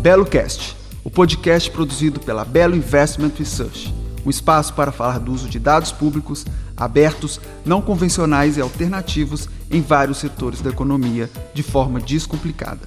BeloCast, o podcast produzido pela Belo Investment Research, um espaço para falar do uso de dados públicos abertos, não convencionais e alternativos em vários setores da economia de forma descomplicada.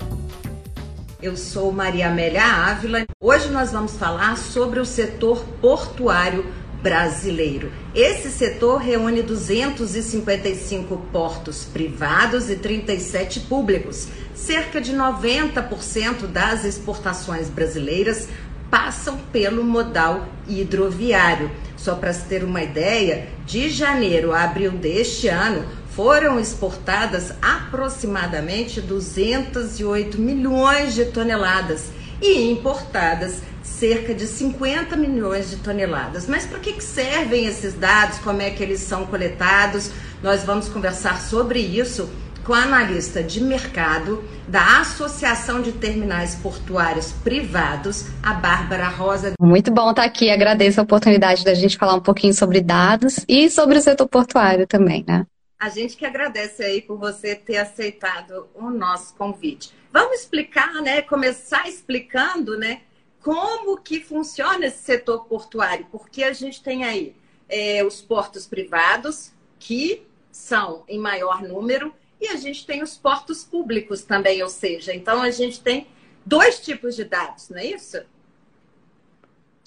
Eu sou Maria Amélia Ávila. Hoje nós vamos falar sobre o setor portuário brasileiro. Esse setor reúne 255 portos privados e 37 públicos. Cerca de 90% das exportações brasileiras passam pelo modal hidroviário. Só para se ter uma ideia, de janeiro a abril deste ano foram exportadas aproximadamente 208 milhões de toneladas e importadas cerca de 50 milhões de toneladas. Mas para que, que servem esses dados? Como é que eles são coletados? Nós vamos conversar sobre isso com a analista de mercado da Associação de Terminais Portuários Privados, a Bárbara Rosa. Muito bom estar aqui. Agradeço a oportunidade da gente falar um pouquinho sobre dados e sobre o setor portuário também, né? A gente que agradece aí por você ter aceitado o nosso convite. Vamos explicar, né? Começar explicando, né? Como que funciona esse setor portuário, porque a gente tem aí é, os portos privados, que são em maior número, e a gente tem os portos públicos também, ou seja, então a gente tem dois tipos de dados, não é isso?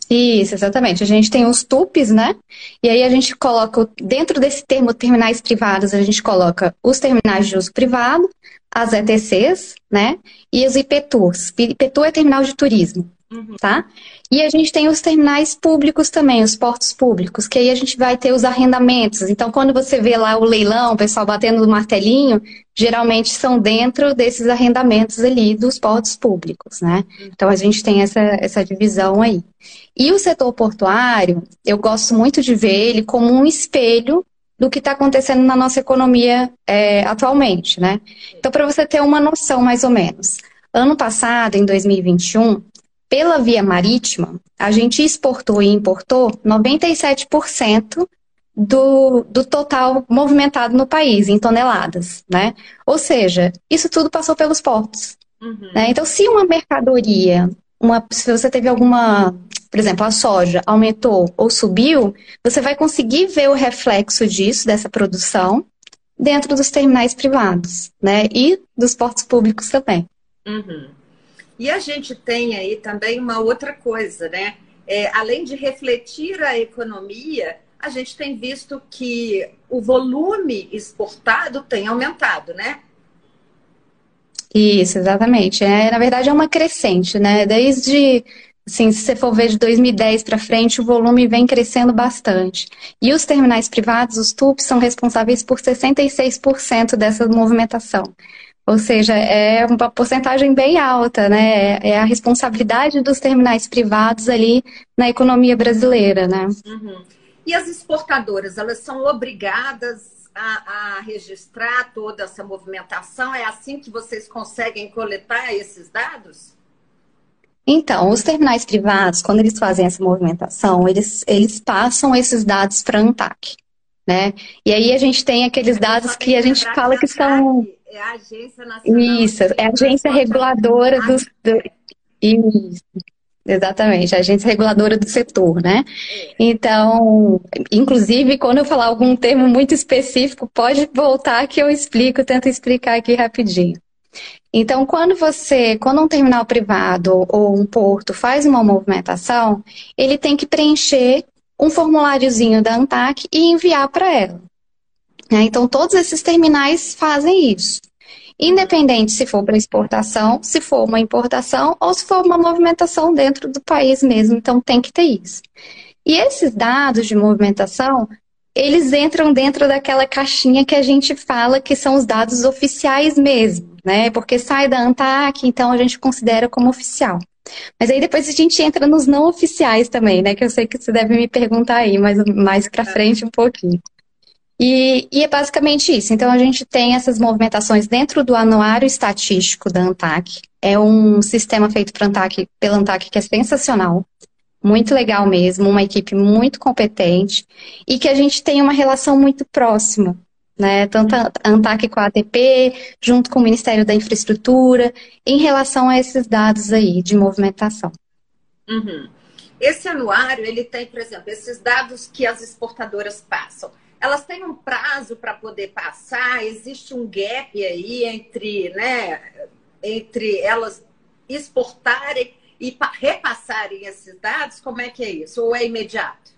Isso, exatamente. A gente tem os TUPs, né? E aí a gente coloca, dentro desse termo terminais privados, a gente coloca os terminais de uso privado, as ETCs, né? E os IPTUs. IPTU é terminal de turismo. Uhum. Tá? E a gente tem os terminais públicos também, os portos públicos, que aí a gente vai ter os arrendamentos. Então, quando você vê lá o leilão, o pessoal batendo no martelinho, geralmente são dentro desses arrendamentos ali dos portos públicos, né? Então, a gente tem essa, essa divisão aí. E o setor portuário, eu gosto muito de ver ele como um espelho do que está acontecendo na nossa economia é, atualmente, né? Então, para você ter uma noção mais ou menos. Ano passado, em 2021, pela via marítima, a gente exportou e importou 97% do, do total movimentado no país, em toneladas, né? Ou seja, isso tudo passou pelos portos. Uhum. Né? Então, se uma mercadoria, uma, se você teve alguma, por exemplo, a soja aumentou ou subiu, você vai conseguir ver o reflexo disso, dessa produção, dentro dos terminais privados, né? E dos portos públicos também. Uhum. E a gente tem aí também uma outra coisa, né? É, além de refletir a economia, a gente tem visto que o volume exportado tem aumentado, né? Isso, exatamente. É, na verdade, é uma crescente, né? Desde, assim, se você for ver de 2010 para frente, o volume vem crescendo bastante. E os terminais privados, os TUPs, são responsáveis por 66% dessa movimentação. Ou seja, é uma porcentagem bem alta, né? É a responsabilidade dos terminais privados ali na economia brasileira, né? Uhum. E as exportadoras, elas são obrigadas a, a, registrar toda essa movimentação? É assim que vocês conseguem coletar esses dados? Então, os terminais privados, quando eles fazem essa movimentação, eles, eles passam esses dados para a ANTAC, né? E aí a gente tem aqueles dados que a gente fala que são é a Agência Nacional. Isso, é a agência reguladora do, do. Isso. Exatamente, a agência reguladora do setor, né? É. Então, inclusive, quando eu falar algum termo muito específico, pode voltar que eu explico, tento explicar aqui rapidinho. Então, quando você, quando um terminal privado ou um porto faz uma movimentação, ele tem que preencher um formuláriozinho da ANTAC e enviar para ela. Né? Então, todos esses terminais fazem isso. Independente se for para exportação, se for uma importação ou se for uma movimentação dentro do país mesmo. Então, tem que ter isso. E esses dados de movimentação, eles entram dentro daquela caixinha que a gente fala que são os dados oficiais mesmo, né? Porque sai da ANTAC, então a gente considera como oficial. Mas aí depois a gente entra nos não oficiais também, né? Que eu sei que você deve me perguntar aí mais, mais para frente um pouquinho. E, e, é basicamente isso. Então, a gente tem essas movimentações dentro do anuário estatístico da ANTAC. É um sistema feito ANTAC, pela ANTAC que é sensacional. Muito legal mesmo, uma equipe muito competente e que a gente tem uma relação muito próxima né? Tanto a ANTAC com a ATP, junto com o Ministério da Infraestrutura, em relação a esses dados aí de movimentação. Uhum. Esse anuário, ele tem, por exemplo, esses dados que as exportadoras passam. Elas têm um prazo para poder passar? Existe um gap aí entre, né, entre elas exportarem e repassarem esses dados? Como é que é isso? Ou é imediato?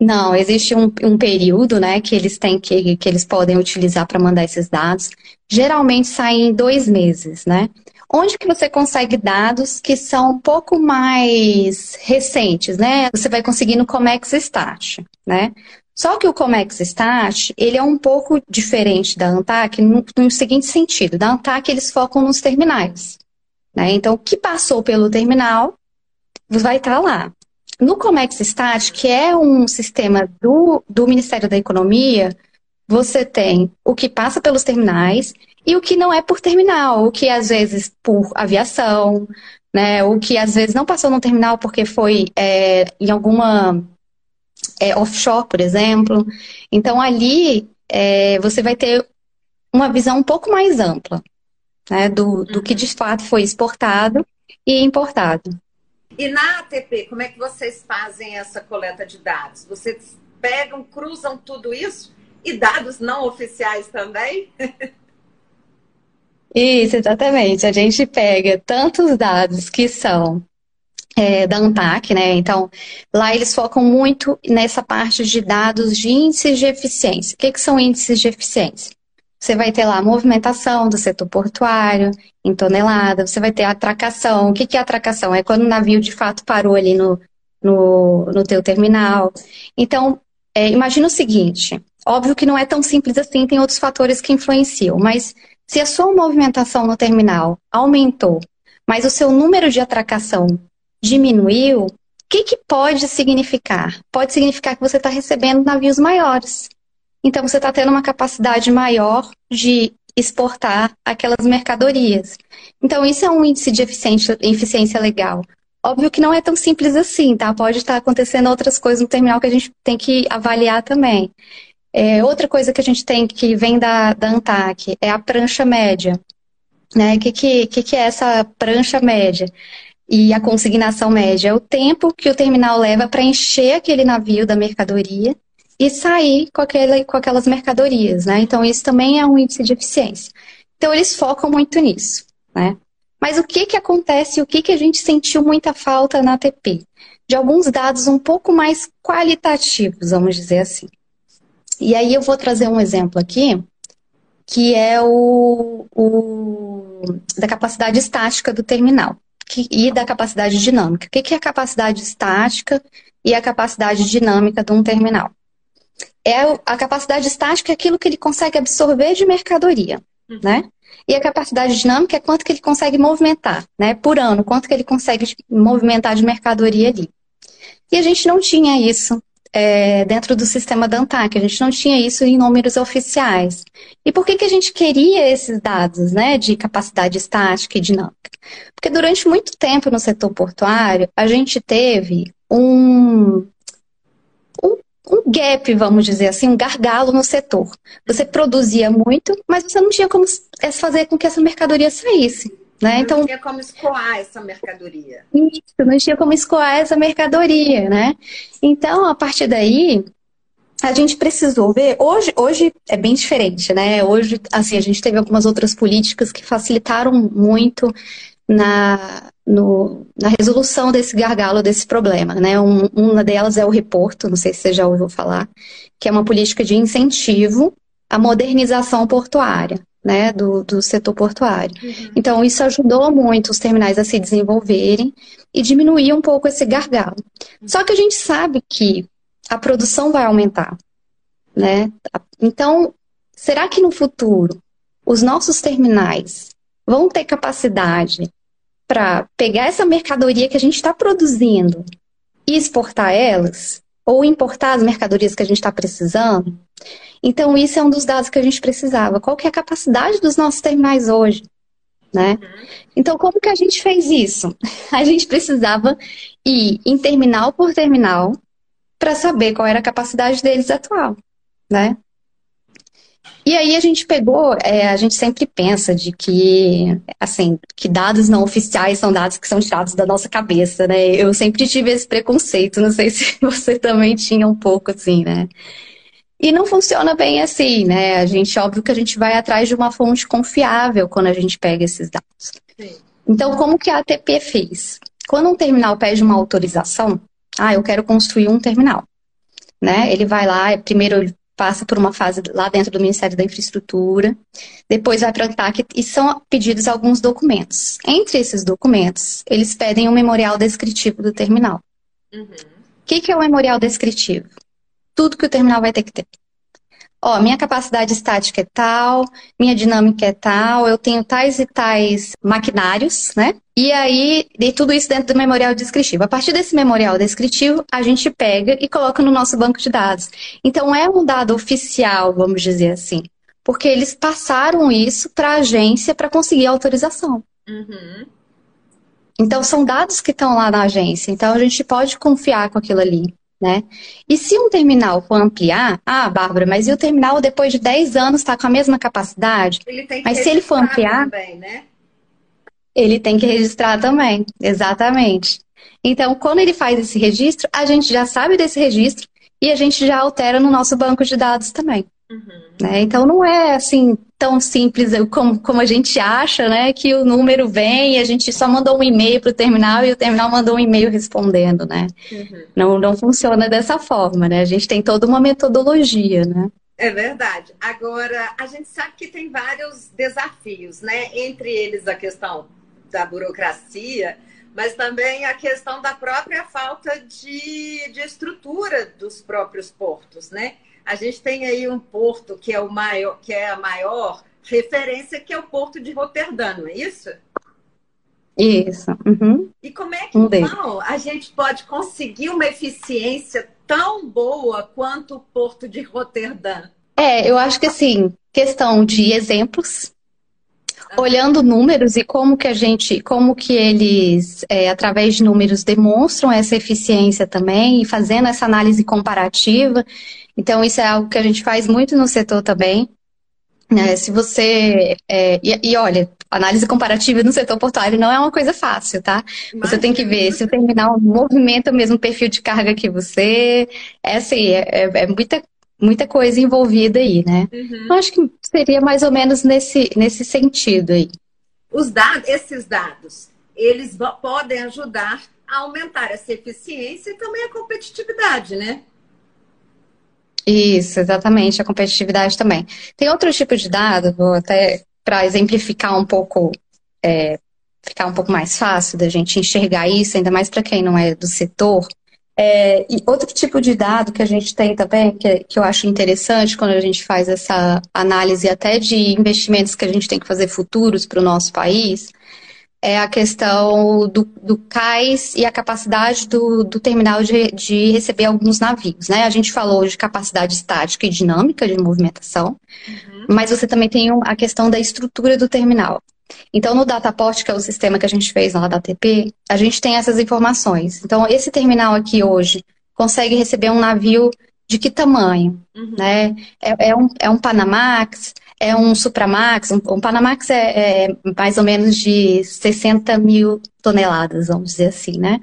Não, existe um, um período, né, que eles têm que, que eles podem utilizar para mandar esses dados. Geralmente saem em dois meses, né? Onde que você consegue dados que são um pouco mais recentes, né? Você vai conseguir no Comex Stat, né? Só que o Comex Stat, ele é um pouco diferente da ANTAC no, no seguinte sentido. Da ANTAC, eles focam nos terminais. Né? Então, o que passou pelo terminal vai estar lá. No Comex Stat, que é um sistema do, do Ministério da Economia, você tem o que passa pelos terminais e o que não é por terminal, o que às vezes por aviação, né? O que às vezes não passou no terminal porque foi é, em alguma é, offshore, por exemplo. Então ali é, você vai ter uma visão um pouco mais ampla né, do, do que de fato foi exportado e importado. E na ATP, como é que vocês fazem essa coleta de dados? Vocês pegam, cruzam tudo isso e dados não oficiais também? Isso, exatamente. A gente pega tantos dados que são é, da ANTAC, né? Então, lá eles focam muito nessa parte de dados de índices de eficiência. O que, que são índices de eficiência? Você vai ter lá a movimentação do setor portuário em tonelada, você vai ter a atracação. O que, que é atracação? É quando o navio de fato parou ali no, no, no teu terminal. Então, é, imagina o seguinte, óbvio que não é tão simples assim, tem outros fatores que influenciam, mas se a sua movimentação no terminal aumentou, mas o seu número de atracação diminuiu, o que, que pode significar? Pode significar que você está recebendo navios maiores. Então, você está tendo uma capacidade maior de exportar aquelas mercadorias. Então, isso é um índice de eficiência, eficiência legal. Óbvio que não é tão simples assim, tá? Pode estar acontecendo outras coisas no terminal que a gente tem que avaliar também. É, outra coisa que a gente tem que vem da, da ANTAC é a prancha média. Né? O que, que, que é essa prancha média? E a consignação média é o tempo que o terminal leva para encher aquele navio da mercadoria e sair com, aquele, com aquelas mercadorias, né? Então, isso também é um índice de eficiência. Então, eles focam muito nisso, né? Mas o que, que acontece, o que, que a gente sentiu muita falta na ATP? De alguns dados um pouco mais qualitativos, vamos dizer assim. E aí eu vou trazer um exemplo aqui, que é o, o da capacidade estática do terminal que, e da capacidade dinâmica. O que, que é a capacidade estática e a capacidade dinâmica de um terminal? é a capacidade estática é aquilo que ele consegue absorver de mercadoria, uhum. né? E a capacidade dinâmica é quanto que ele consegue movimentar, né? Por ano, quanto que ele consegue movimentar de mercadoria ali. E a gente não tinha isso é, dentro do sistema da ANTAC, a gente não tinha isso em números oficiais. E por que, que a gente queria esses dados, né, de capacidade estática e dinâmica? Porque durante muito tempo no setor portuário, a gente teve um, um gap, vamos dizer assim, um gargalo no setor. Você produzia muito, mas você não tinha como fazer com que essa mercadoria saísse. Né? Não então, tinha como escoar essa mercadoria. Isso, não tinha como escoar essa mercadoria, né? Então, a partir daí, a gente precisou ver. Hoje, hoje é bem diferente, né? Hoje, assim, a gente teve algumas outras políticas que facilitaram muito na, no, na resolução desse gargalo, desse problema. Né? Um, uma delas é o reporto, não sei se você já ouviu falar, que é uma política de incentivo à modernização portuária. Né, do, do setor portuário. Uhum. Então, isso ajudou muito os terminais a se desenvolverem e diminuir um pouco esse gargalo. Uhum. Só que a gente sabe que a produção vai aumentar. Né? Então, será que no futuro os nossos terminais vão ter capacidade para pegar essa mercadoria que a gente está produzindo e exportar elas, ou importar as mercadorias que a gente está precisando. Então, isso é um dos dados que a gente precisava. Qual que é a capacidade dos nossos terminais hoje? Né? Então, como que a gente fez isso? A gente precisava ir em terminal por terminal para saber qual era a capacidade deles atual, né? E aí a gente pegou, é, a gente sempre pensa de que, assim, que dados não oficiais são dados que são tirados da nossa cabeça, né? Eu sempre tive esse preconceito, não sei se você também tinha um pouco, assim, né? E não funciona bem assim, né? A gente, óbvio que a gente vai atrás de uma fonte confiável quando a gente pega esses dados. Sim. Então, como que a ATP fez? Quando um terminal pede uma autorização, ah, eu quero construir um terminal, né? Ele vai lá, primeiro passa por uma fase lá dentro do Ministério da Infraestrutura, depois vai para a ANTAC e são pedidos alguns documentos. Entre esses documentos, eles pedem um memorial descritivo do terminal. Uhum. O que, que é o memorial descritivo? Tudo que o terminal vai ter que ter ó, minha capacidade estática é tal, minha dinâmica é tal, eu tenho tais e tais maquinários, né? E aí, e tudo isso dentro do memorial descritivo. A partir desse memorial descritivo, a gente pega e coloca no nosso banco de dados. Então, é um dado oficial, vamos dizer assim, porque eles passaram isso para a agência para conseguir autorização. Uhum. Então, são dados que estão lá na agência. Então, a gente pode confiar com aquilo ali né? E se um terminal for ampliar, ah, Bárbara, mas e o terminal depois de 10 anos está com a mesma capacidade? mas se ele for ampliar, também, né? ele tem que registrar também, exatamente. Então, quando ele faz esse registro, a gente já sabe desse registro e a gente já altera no nosso banco de dados também. Uhum. Né? Então não é assim tão simples como, como a gente acha, né? Que o número vem e a gente só mandou um e-mail para o terminal e o terminal mandou um e-mail respondendo, né? Uhum. Não, não funciona dessa forma, né? A gente tem toda uma metodologia, né? É verdade. Agora, a gente sabe que tem vários desafios, né? Entre eles a questão da burocracia, mas também a questão da própria falta de, de estrutura dos próprios portos, né? A gente tem aí um porto que é o maior, que é a maior referência, que é o porto de Roterdã, não é isso? Isso. Uhum. E como é que um então, a gente pode conseguir uma eficiência tão boa quanto o porto de Roterdã? É, eu acho que assim, questão de exemplos, olhando números e como que a gente, como que eles, é, através de números, demonstram essa eficiência também, e fazendo essa análise comparativa. Então, isso é algo que a gente faz muito no setor também. Né? Se você. É, e, e, olha, análise comparativa no setor portuário não é uma coisa fácil, tá? Você tem que ver se o terminal movimenta o mesmo perfil de carga que você. É assim, é, é, é muita, muita coisa envolvida aí, né? Uhum. Eu acho que seria mais ou menos nesse, nesse sentido aí. Os dados, esses dados, eles podem ajudar a aumentar essa eficiência e também a competitividade, né? Isso, exatamente, a competitividade também. Tem outro tipo de dado, vou até para exemplificar um pouco, é, ficar um pouco mais fácil da gente enxergar isso, ainda mais para quem não é do setor. É, e outro tipo de dado que a gente tem também, que, que eu acho interessante quando a gente faz essa análise até de investimentos que a gente tem que fazer futuros para o nosso país, é a questão do, do cais e a capacidade do, do terminal de, de receber alguns navios. Né? A gente falou de capacidade estática e dinâmica de movimentação, uhum. mas você também tem a questão da estrutura do terminal. Então, no Dataport, que é o sistema que a gente fez lá da TP, a gente tem essas informações. Então, esse terminal aqui hoje consegue receber um navio de que tamanho? Uhum. Né? É, é, um, é um Panamax, é um Supramax, um, um Panamax é, é, mais ou menos de 60 mil toneladas, vamos dizer assim, né?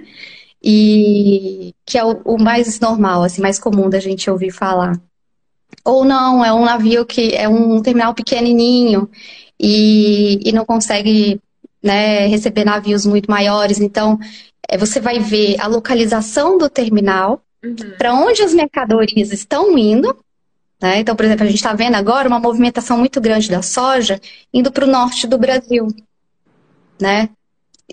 E que é o, o, mais normal, assim, mais comum da gente ouvir falar. Ou não, é um navio que é um terminal pequenininho e, e não consegue né, receber navios muito maiores. Então, é, você vai ver a localização do terminal, uhum. para onde as mercadorias estão indo, né? Então, por exemplo, a gente está vendo agora uma movimentação muito grande da soja indo para o norte do Brasil, né?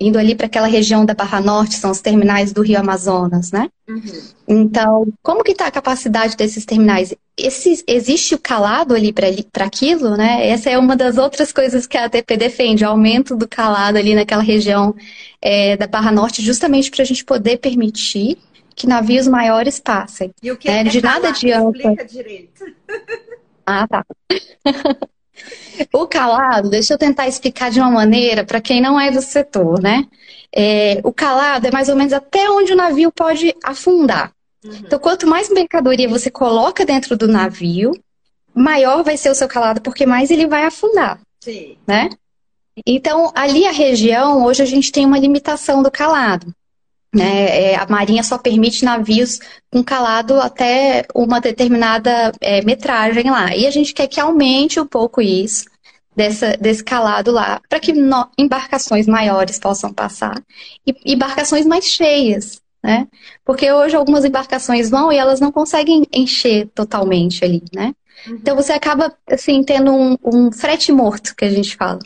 Indo ali para aquela região da Barra Norte, são os terminais do Rio Amazonas, né? Uhum. Então, como que está a capacidade desses terminais? Esse, existe o calado ali para aquilo, né? Essa é uma das outras coisas que a ATP defende, o aumento do calado ali naquela região é, da Barra Norte, justamente para a gente poder permitir que navios maiores passem. E o que é, é de nada adianta. Explica direito. Ah, tá. o calado, deixa eu tentar explicar de uma maneira para quem não é do setor, né? É, o calado é mais ou menos até onde o navio pode afundar. Uhum. Então, quanto mais mercadoria você coloca dentro do navio, maior vai ser o seu calado, porque mais ele vai afundar. Sim. Né? Então, ali a região, hoje a gente tem uma limitação do calado. Né? É, a Marinha só permite navios com calado até uma determinada é, metragem lá. E a gente quer que aumente um pouco isso, dessa, desse calado lá, para que no, embarcações maiores possam passar e embarcações mais cheias. Né? Porque hoje algumas embarcações vão e elas não conseguem encher totalmente ali, né? Uhum. Então você acaba assim tendo um, um frete morto que a gente fala.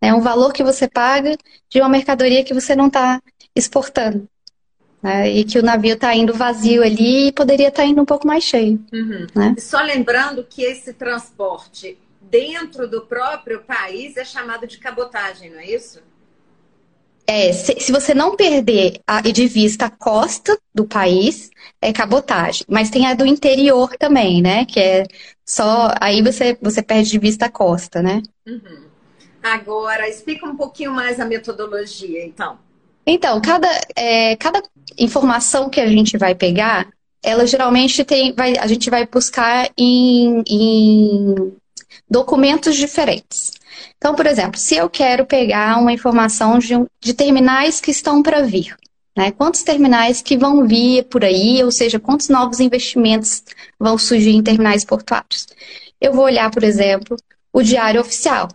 É um valor que você paga de uma mercadoria que você não está exportando. Né? E que o navio está indo vazio ali e poderia estar tá indo um pouco mais cheio. Uhum. Né? Só lembrando que esse transporte dentro do próprio país é chamado de cabotagem, não é isso? É, se, se, você não perder a, de vista a costa do país, é cabotagem. Mas tem a do interior também, né? Que é só. Aí você, você perde de vista a costa, né? Uhum. Agora, explica um pouquinho mais a metodologia, então. Então, cada, é, cada informação que a gente vai pegar, ela geralmente tem, vai, a gente vai buscar em, em documentos diferentes. Então, por exemplo, se eu quero pegar uma informação de, de terminais que estão para vir, né? Quantos terminais que vão vir por aí, ou seja, quantos novos investimentos vão surgir em terminais portuários? Eu vou olhar, por exemplo, o diário oficial.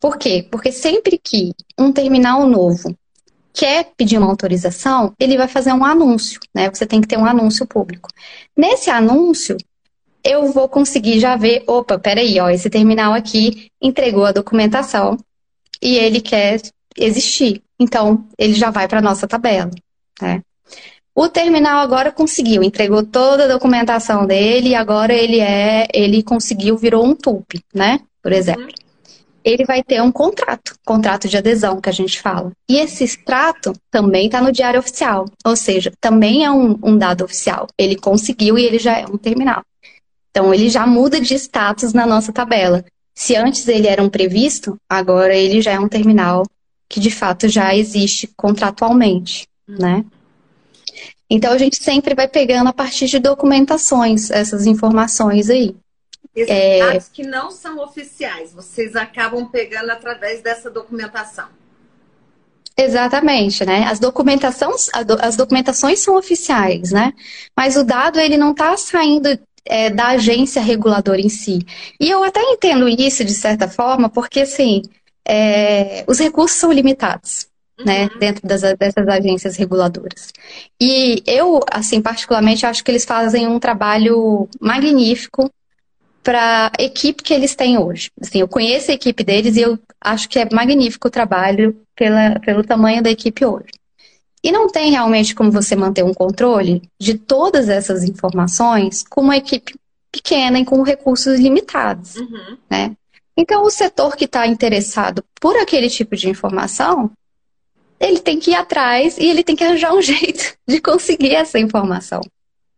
Por quê? Porque sempre que um terminal novo quer pedir uma autorização, ele vai fazer um anúncio, né? Você tem que ter um anúncio público. Nesse anúncio, eu vou conseguir já ver, opa, peraí, ó, esse terminal aqui entregou a documentação e ele quer existir. Então, ele já vai para a nossa tabela, né? O terminal agora conseguiu, entregou toda a documentação dele e agora ele é, ele conseguiu, virou um TUP, né? Por exemplo ele vai ter um contrato, contrato de adesão que a gente fala. E esse extrato também está no diário oficial, ou seja, também é um, um, dado oficial. Ele conseguiu e ele já é um terminal. Então ele já muda de status na nossa tabela. Se antes ele era um previsto, agora ele já é um terminal que de fato já existe contratualmente, né? Então a gente sempre vai pegando a partir de documentações essas informações aí. Esses é... dados que não são oficiais, vocês acabam pegando através dessa documentação. Exatamente, né? As documentações, as documentações são oficiais, né? Mas o dado ele não está saindo é, da agência reguladora em si. E eu até entendo isso de certa forma, porque assim, é, os recursos são limitados. Né, uhum. dentro das, dessas agências reguladoras. E eu, assim, particularmente, acho que eles fazem um trabalho magnífico para a equipe que eles têm hoje. Assim, eu conheço a equipe deles e eu acho que é magnífico o trabalho pela, pelo tamanho da equipe hoje. E não tem realmente como você manter um controle de todas essas informações com uma equipe pequena e com recursos limitados, uhum. né? Então, o setor que está interessado por aquele tipo de informação, ele tem que ir atrás e ele tem que arranjar um jeito de conseguir essa informação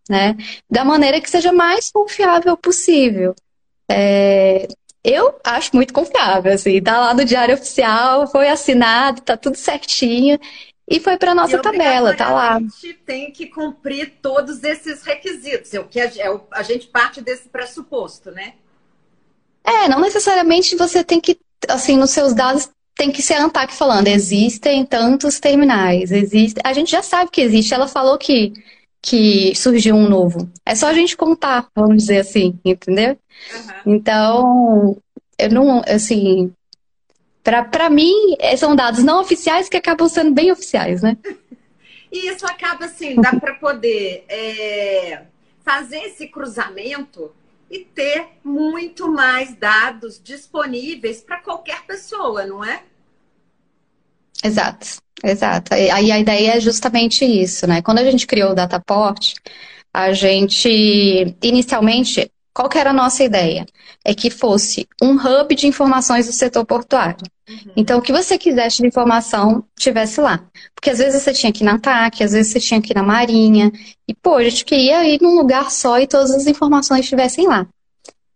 né? Da maneira que seja mais confiável possível. É, eu acho muito confiável, assim, tá lá no diário oficial, foi assinado, tá tudo certinho e foi para nossa tabela, tá lá. A gente tem que cumprir todos esses requisitos, é o que a, é a gente parte desse pressuposto, né? É, não necessariamente você tem que, assim, nos seus dados tem que ser a ANTAC falando, existem tantos terminais, existe, a gente já sabe que existe, ela falou que que surgiu um novo. É só a gente contar, vamos dizer assim, entendeu? Uhum. Então, eu não, assim, para mim, são dados não oficiais que acabam sendo bem oficiais, né? E isso acaba assim, dá para poder é, fazer esse cruzamento e ter muito mais dados disponíveis para qualquer pessoa, não é? Exato. Exato. Aí a ideia é justamente isso, né? Quando a gente criou o Dataport, a gente, inicialmente, qual que era a nossa ideia? É que fosse um hub de informações do setor portuário. Uhum. Então, o que você quisesse de informação, tivesse lá. Porque às vezes você tinha que ir na TAC, às vezes você tinha que ir na Marinha. E, pô, a gente queria ir num lugar só e todas as informações estivessem lá.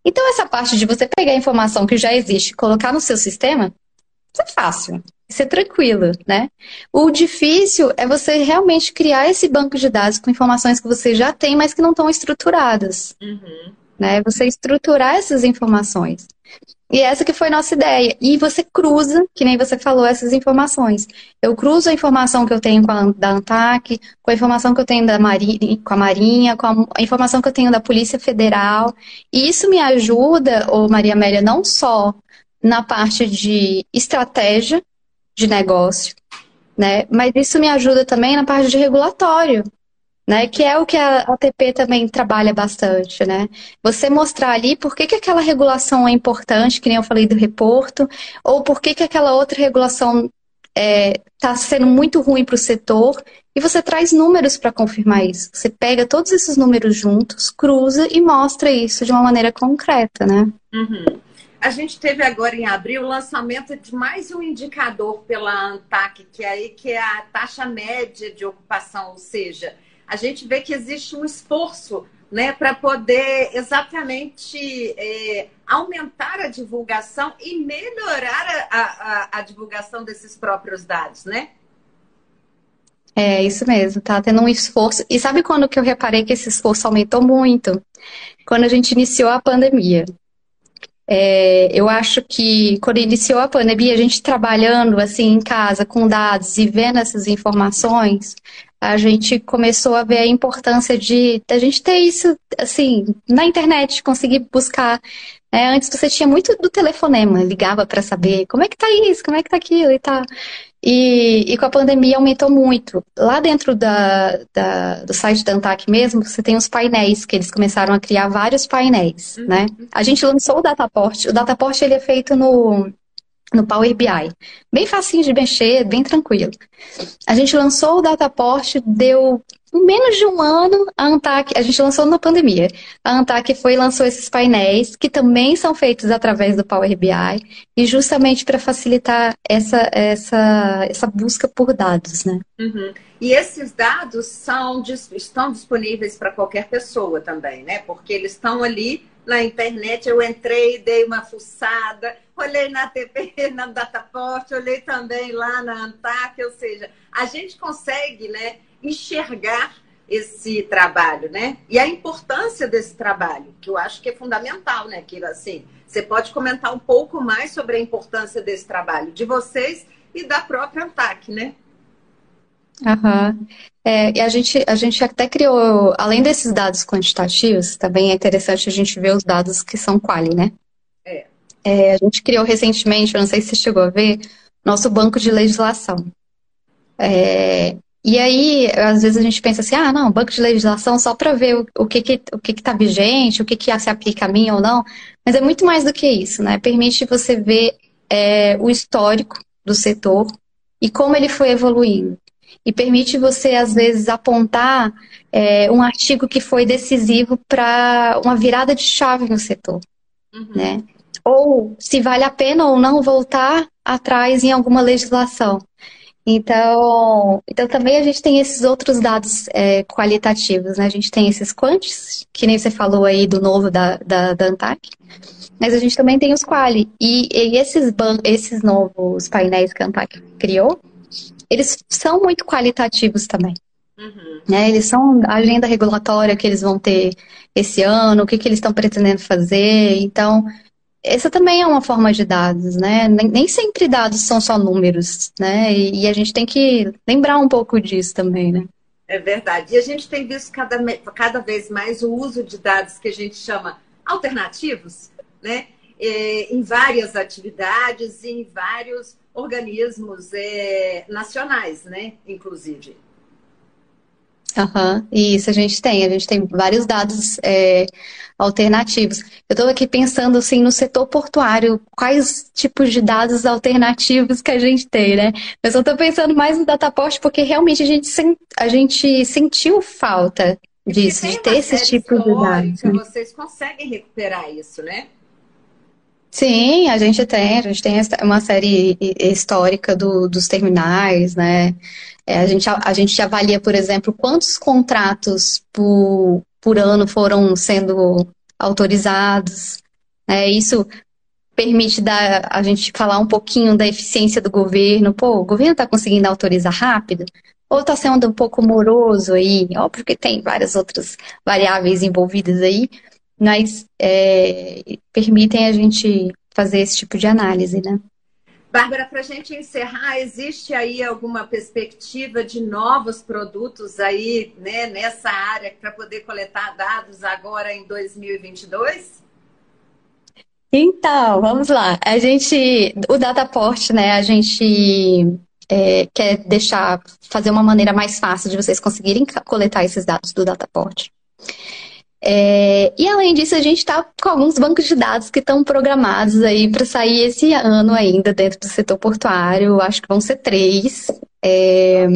Então, essa parte de você pegar a informação que já existe e colocar no seu sistema, isso é fácil ser tranquilo, né? O difícil é você realmente criar esse banco de dados com informações que você já tem, mas que não estão estruturadas. Uhum. né? Você estruturar essas informações. E essa que foi nossa ideia. E você cruza, que nem você falou, essas informações. Eu cruzo a informação que eu tenho com a, da ANTAC, com a informação que eu tenho da Marinha, com a Marinha, com a, a informação que eu tenho da Polícia Federal. E isso me ajuda, ô Maria Amélia, não só na parte de estratégia de negócio, né? Mas isso me ajuda também na parte de regulatório né? Que é o que a ATP também trabalha bastante, né? Você mostrar ali por que, que aquela regulação é importante, que nem eu falei do reporto, ou por que, que aquela outra regulação está é, tá sendo muito ruim para o setor, e você traz números para confirmar isso. Você pega todos esses números juntos, cruza e mostra isso de uma maneira concreta, né? Uhum. A gente teve agora em abril o lançamento de mais um indicador pela ANTAC, que é, aí, que é a taxa média de ocupação, ou seja, a gente vê que existe um esforço né, para poder exatamente é, aumentar a divulgação e melhorar a, a, a, divulgação desses próprios dados, né? É isso mesmo, tá tendo um esforço. E sabe quando que eu reparei que esse esforço aumentou muito? Quando a gente iniciou a pandemia. É, eu acho que quando iniciou a pandemia, a gente trabalhando assim em casa com dados e vendo essas informações, a gente começou a ver a importância de a gente ter isso assim na internet, conseguir buscar. Né? Antes você tinha muito do telefonema, ligava para saber como é que tá isso, como é que tá aquilo e tal. E, e com a pandemia aumentou muito. Lá dentro da, da, do site da Antac mesmo, você tem os painéis, que eles começaram a criar vários painéis, uhum. né? A gente lançou o Dataport. O Dataport ele é feito no, no Power BI. Bem facinho de mexer, bem tranquilo. A gente lançou o Dataport, deu menos de um ano, a Antac, a gente lançou na pandemia. A Antac foi e lançou esses painéis, que também são feitos através do Power BI, e justamente para facilitar essa, essa, essa busca por dados, né? Uhum. E esses dados são, estão disponíveis para qualquer pessoa também, né? Porque eles estão ali na internet, eu entrei, dei uma fuçada, olhei na TV, na Dataport, olhei também lá na Antac, ou seja, a gente consegue né, enxergar esse trabalho, né? E a importância desse trabalho, que eu acho que é fundamental, né, Kira? Assim, você pode comentar um pouco mais sobre a importância desse trabalho de vocês e da própria Antac, né? Aham. É, e a gente, a gente até criou, além desses dados quantitativos, também é interessante a gente ver os dados que são quali, né? É. é a gente criou recentemente, eu não sei se você chegou a ver, nosso banco de legislação. É, e aí, às vezes a gente pensa assim, ah, não, banco de legislação só para ver o, o, que que o que está vigente, o que que se aplica a mim ou não. Mas é muito mais do que isso, né? Permite você ver é, o histórico do setor e como ele foi evoluindo e permite você, às vezes, apontar é, um artigo que foi decisivo para uma virada de chave no setor. Uhum. Né? Ou se vale a pena ou não voltar atrás em alguma legislação. Então, então também a gente tem esses outros dados é, qualitativos, né? A gente tem esses quantis, que nem você falou aí do novo da, da, da ANTAC, mas a gente também tem os quali. E, e esses, esses novos painéis que a ANTAC criou, eles são muito qualitativos também. Uhum. Né? Eles são a agenda regulatória que eles vão ter esse ano, o que, que eles estão pretendendo fazer. Então, essa também é uma forma de dados, né? Nem, nem sempre dados são só números, né? E, e, a gente tem que lembrar um pouco disso também, né? É verdade. E a gente tem visto cada, cada vez mais o uso de dados que a gente chama alternativos, né? É, em várias atividades e em vários organismos é, nacionais, né? Inclusive. Uhum, isso a gente tem, a gente tem vários dados é, alternativos. Eu estou aqui pensando assim no setor portuário, quais tipos de dados alternativos que a gente tem, né? Mas eu estou pensando mais no Dataport porque realmente a gente, a gente sentiu falta disso, de ter esses tipos de dados. Né? Vocês conseguem recuperar isso, né? Sim, a gente tem, a gente tem uma série histórica do, dos terminais, né? É, a, gente, a gente avalia, por exemplo, quantos contratos por, por ano foram sendo autorizados. Né? Isso permite dar, a gente falar um pouquinho da eficiência do governo. Pô, o governo está conseguindo autorizar rápido? Ou está sendo um pouco moroso aí? Óbvio que tem várias outras variáveis envolvidas aí, mas é, permitem a gente fazer esse tipo de análise, né? Bárbara, para a gente encerrar, existe aí alguma perspectiva de novos produtos aí né, nessa área para poder coletar dados agora em 2022? Então, vamos lá. A gente, o Dataport, né, a gente é, quer deixar, fazer uma maneira mais fácil de vocês conseguirem coletar esses dados do Dataport. É, e além disso, a gente está com alguns bancos de dados que estão programados aí para sair esse ano ainda dentro do setor portuário. Acho que vão ser três. É,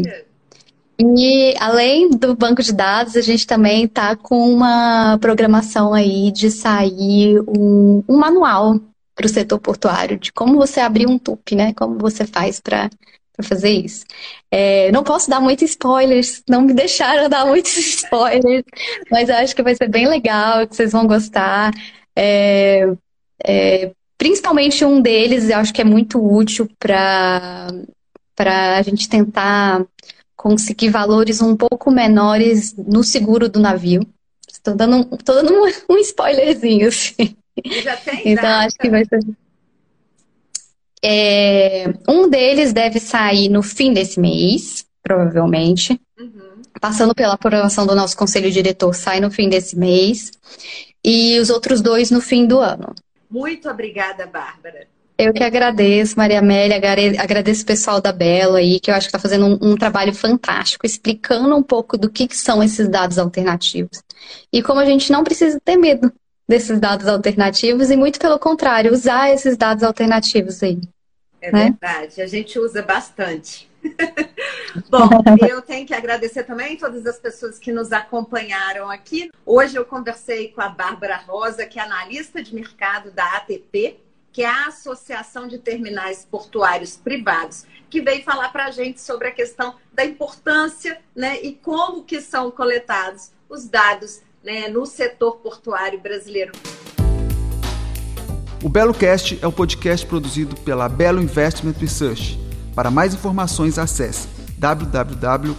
e além do banco de dados, a gente também está com uma programação aí de sair um, um manual para o setor portuário de como você abrir um TUP, né? Como você faz para para fazer isso. É, não posso dar muitos spoilers, não me deixaram dar muitos spoilers, mas acho que vai ser bem legal, que vocês vão gostar. É, é, principalmente um deles, eu acho que é muito útil para a gente tentar conseguir valores um pouco menores no seguro do navio. Estou dando, tô dando um, um spoilerzinho, assim. Já tem então, acho que vai ser. É, um deles deve sair no fim desse mês, provavelmente. Uhum. Passando pela aprovação do nosso conselho diretor, sai no fim desse mês. E os outros dois no fim do ano. Muito obrigada, Bárbara. Eu que agradeço, Maria Amélia, agradeço o pessoal da Belo aí, que eu acho que está fazendo um, um, trabalho fantástico, explicando um pouco do que, que são esses dados alternativos. E como a gente não precisa ter medo desses dados alternativos, e muito pelo contrário, usar esses dados alternativos aí. É né? verdade, a gente usa bastante. Bom, eu tenho que agradecer também todas as pessoas que nos acompanharam aqui. Hoje eu conversei com a Bárbara Rosa, que é analista de mercado da ATP, que é a Associação de Terminais Portuários Privados, que veio falar para a gente sobre a questão da importância né, e como que são coletados os dados né, no setor portuário brasileiro. O Belo Cast é o um podcast produzido pela Belo Investment Research. Para mais informações, acesse www.belo.re.